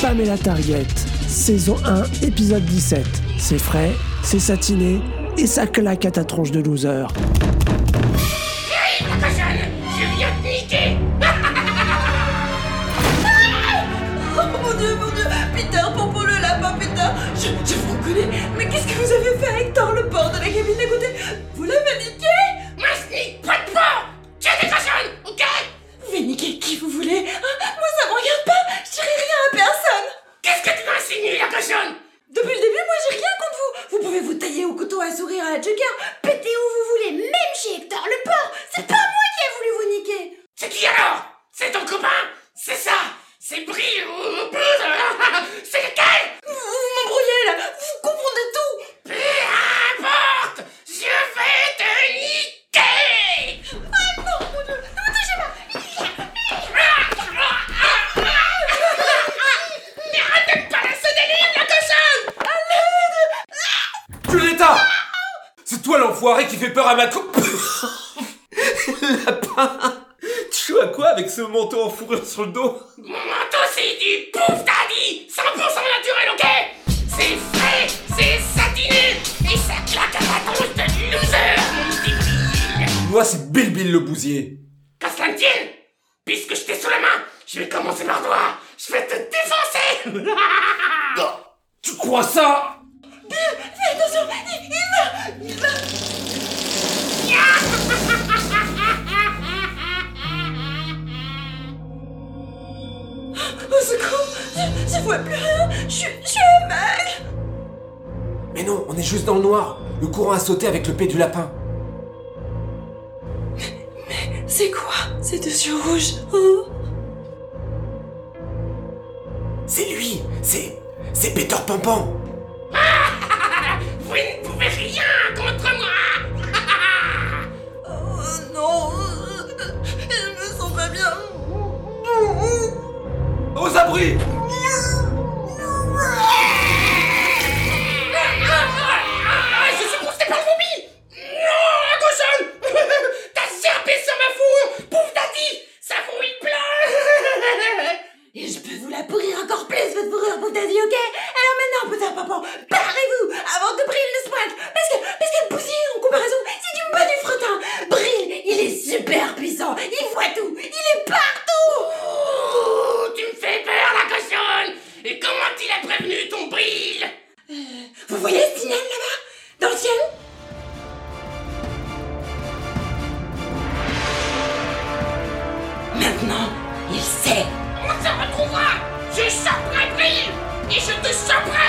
Pamela Target. Saison 1, épisode 17. C'est frais, c'est satiné et ça claque à ta tronche de loser. Depuis le début, moi j'ai rien contre vous. Vous pouvez vous tailler au couteau à sourire à la Joker. Péter où vous voulez, même chez Hector le porc C'est pas moi qui ai voulu vous niquer C'est qui alors C'est ton copain C'est ça C'est Brie ou C'est lequel Vous, vous m'embrouillez là Vous confondez tout Peu importe Je vais te niquer Ah non, mon dieu Ne me touchez pas Mais arrête pas ce délire, la cochonne Violetta Qui fait peur à ma coupe Lapin Tu joues à quoi avec ce manteau en fourrure sur le dos? Mon manteau, c'est du pouf daddy 100% naturel, ok? C'est frais, c'est satiné! Et ça claque à la tronche de loser, mon Moi c'est Bill Bill le bousier. Qu'à cela ne tienne Puisque je t'ai sous la main, je vais commencer par toi. Je vais te défoncer! Tu crois ça? Secours. Je, je vois plus rien. Je, suis- je suis aveugle Mais non, on est juste dans le noir. Le courant a sauté avec le P du lapin. C'est quoi ces deux yeux rouges hein? C'est lui. C'est... C'est Peter Pampan Vous ne pouvez rien pour daddy, ok? Alors maintenant, putain, papa, barrez-vous avant que Bril ne se pointe Parce que, parce que le bousier, en comparaison, c'est du bas du fretin Bril, il est super puissant, il voit tout, il est partout. Oh, Tu me fais peur, la cochonne. Et comment il a prévenu ton brille? Vous voyez ce tunnel là-bas? Mr. Power!